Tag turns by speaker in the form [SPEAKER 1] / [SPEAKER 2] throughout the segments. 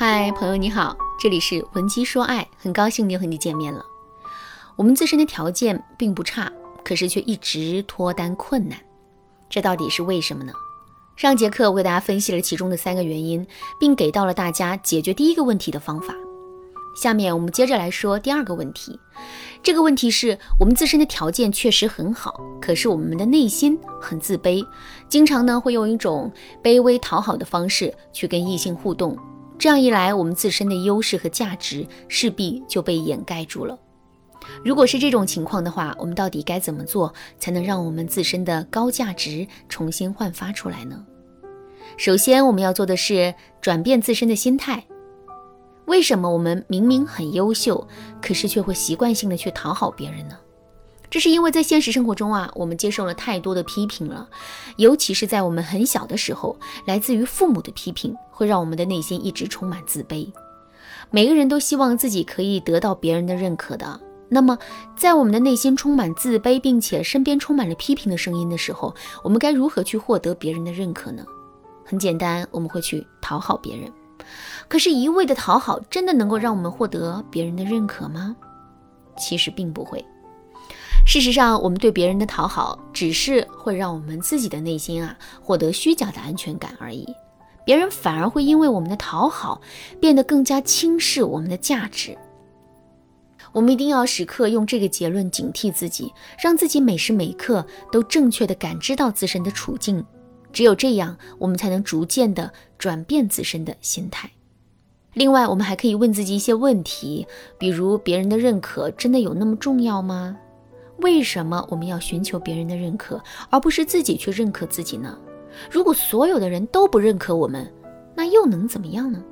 [SPEAKER 1] 嗨，朋友你好，这里是文姬说爱，很高兴又和你见面了。我们自身的条件并不差，可是却一直脱单困难，这到底是为什么呢？上节课我给大家分析了其中的三个原因，并给到了大家解决第一个问题的方法。下面我们接着来说第二个问题。这个问题是我们自身的条件确实很好，可是我们的内心很自卑，经常呢会用一种卑微讨好的方式去跟异性互动。这样一来，我们自身的优势和价值势必就被掩盖住了。如果是这种情况的话，我们到底该怎么做才能让我们自身的高价值重新焕发出来呢？首先，我们要做的是转变自身的心态。为什么我们明明很优秀，可是却会习惯性的去讨好别人呢？这是因为在现实生活中啊，我们接受了太多的批评了，尤其是在我们很小的时候，来自于父母的批评，会让我们的内心一直充满自卑。每个人都希望自己可以得到别人的认可的。那么，在我们的内心充满自卑，并且身边充满了批评的声音的时候，我们该如何去获得别人的认可呢？很简单，我们会去讨好别人。可是，一味的讨好真的能够让我们获得别人的认可吗？其实并不会。事实上，我们对别人的讨好，只是会让我们自己的内心啊获得虚假的安全感而已。别人反而会因为我们的讨好，变得更加轻视我们的价值。我们一定要时刻用这个结论警惕自己，让自己每时每刻都正确的感知到自身的处境。只有这样，我们才能逐渐的转变自身的心态。另外，我们还可以问自己一些问题，比如别人的认可真的有那么重要吗？为什么我们要寻求别人的认可，而不是自己去认可自己呢？如果所有的人都不认可我们，那又能怎么样呢？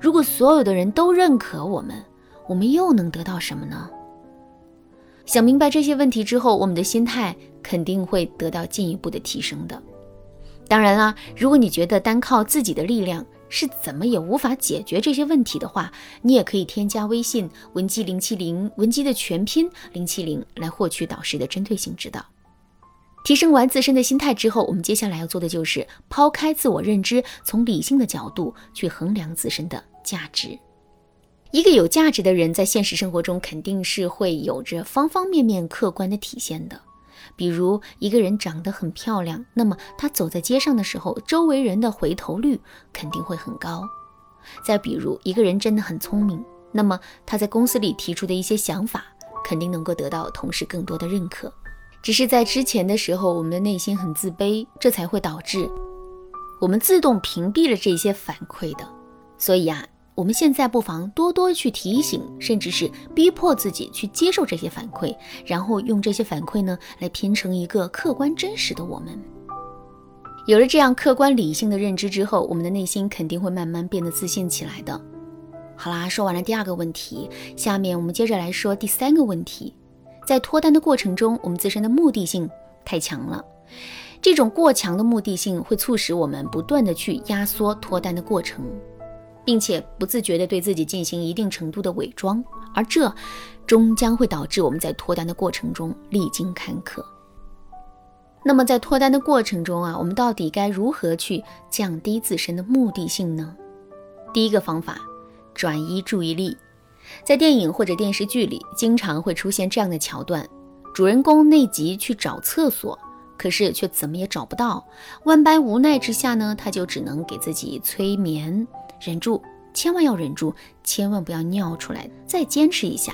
[SPEAKER 1] 如果所有的人都认可我们，我们又能得到什么呢？想明白这些问题之后，我们的心态肯定会得到进一步的提升的。当然啦，如果你觉得单靠自己的力量是怎么也无法解决这些问题的话，你也可以添加微信文姬零七零，文姬的全拼零七零，来获取导师的针对性指导。提升完自身的心态之后，我们接下来要做的就是抛开自我认知，从理性的角度去衡量自身的价值。一个有价值的人，在现实生活中肯定是会有着方方面面客观的体现的。比如一个人长得很漂亮，那么他走在街上的时候，周围人的回头率肯定会很高。再比如一个人真的很聪明，那么他在公司里提出的一些想法，肯定能够得到同事更多的认可。只是在之前的时候，我们的内心很自卑，这才会导致我们自动屏蔽了这些反馈的。所以啊。我们现在不妨多多去提醒，甚至是逼迫自己去接受这些反馈，然后用这些反馈呢来拼成一个客观真实的我们。有了这样客观理性的认知之后，我们的内心肯定会慢慢变得自信起来的。好啦，说完了第二个问题，下面我们接着来说第三个问题。在脱单的过程中，我们自身的目的性太强了，这种过强的目的性会促使我们不断的去压缩脱单的过程。并且不自觉地对自己进行一定程度的伪装，而这终将会导致我们在脱单的过程中历经坎坷。那么在脱单的过程中啊，我们到底该如何去降低自身的目的性呢？第一个方法，转移注意力。在电影或者电视剧里，经常会出现这样的桥段：主人公内急去找厕所，可是却怎么也找不到。万般无奈之下呢，他就只能给自己催眠。忍住，千万要忍住，千万不要尿出来，再坚持一下。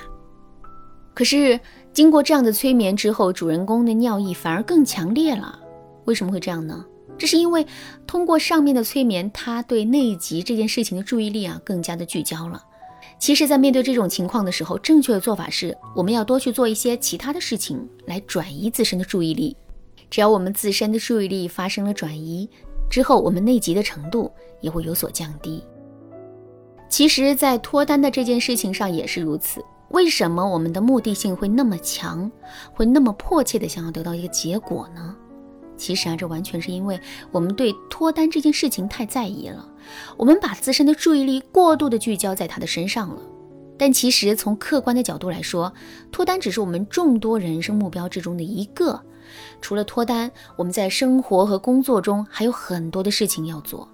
[SPEAKER 1] 可是经过这样的催眠之后，主人公的尿意反而更强烈了。为什么会这样呢？这是因为通过上面的催眠，他对内急这件事情的注意力啊更加的聚焦了。其实，在面对这种情况的时候，正确的做法是，我们要多去做一些其他的事情来转移自身的注意力。只要我们自身的注意力发生了转移之后，我们内急的程度也会有所降低。其实，在脱单的这件事情上也是如此。为什么我们的目的性会那么强，会那么迫切的想要得到一个结果呢？其实啊，这完全是因为我们对脱单这件事情太在意了，我们把自身的注意力过度的聚焦在他的身上了。但其实从客观的角度来说，脱单只是我们众多人生目标之中的一个。除了脱单，我们在生活和工作中还有很多的事情要做。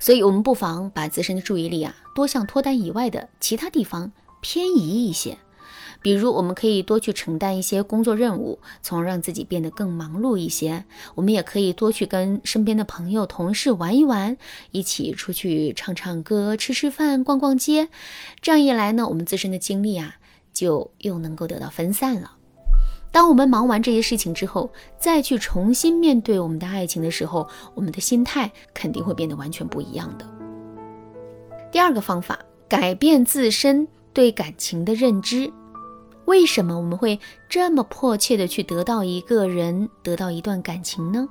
[SPEAKER 1] 所以，我们不妨把自身的注意力啊，多向脱单以外的其他地方偏移一些。比如，我们可以多去承担一些工作任务，从而让自己变得更忙碌一些。我们也可以多去跟身边的朋友、同事玩一玩，一起出去唱唱歌、吃吃饭、逛逛街。这样一来呢，我们自身的精力啊，就又能够得到分散了。当我们忙完这些事情之后，再去重新面对我们的爱情的时候，我们的心态肯定会变得完全不一样的。第二个方法，改变自身对感情的认知。为什么我们会这么迫切的去得到一个人，得到一段感情呢？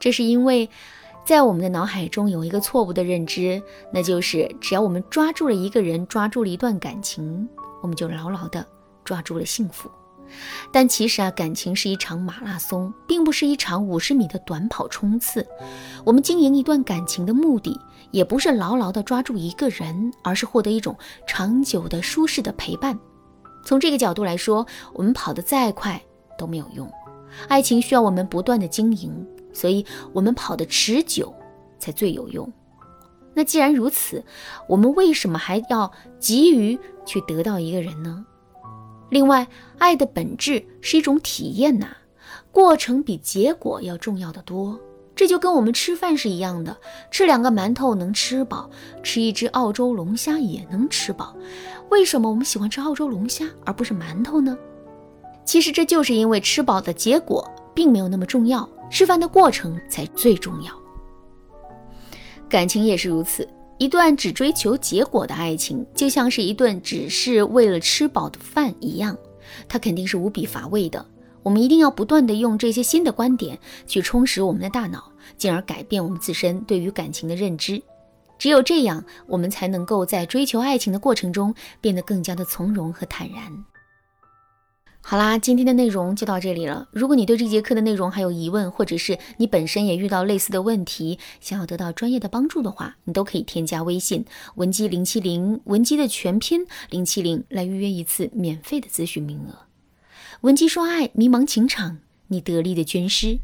[SPEAKER 1] 这是因为，在我们的脑海中有一个错误的认知，那就是只要我们抓住了一个人，抓住了一段感情，我们就牢牢的抓住了幸福。但其实啊，感情是一场马拉松，并不是一场五十米的短跑冲刺。我们经营一段感情的目的，也不是牢牢的抓住一个人，而是获得一种长久的舒适的陪伴。从这个角度来说，我们跑得再快都没有用。爱情需要我们不断的经营，所以我们跑得持久才最有用。那既然如此，我们为什么还要急于去得到一个人呢？另外，爱的本质是一种体验呐，过程比结果要重要的多。这就跟我们吃饭是一样的，吃两个馒头能吃饱，吃一只澳洲龙虾也能吃饱。为什么我们喜欢吃澳洲龙虾而不是馒头呢？其实这就是因为吃饱的结果并没有那么重要，吃饭的过程才最重要。感情也是如此，一段只追求结果的爱情，就像是一顿只是为了吃饱的饭一样，它肯定是无比乏味的。我们一定要不断的用这些新的观点去充实我们的大脑，进而改变我们自身对于感情的认知。只有这样，我们才能够在追求爱情的过程中变得更加的从容和坦然。好啦，今天的内容就到这里了。如果你对这节课的内容还有疑问，或者是你本身也遇到类似的问题，想要得到专业的帮助的话，你都可以添加微信文姬零七零，文姬的全拼零七零，来预约一次免费的咨询名额。文姬说爱，迷茫情场，你得力的军师。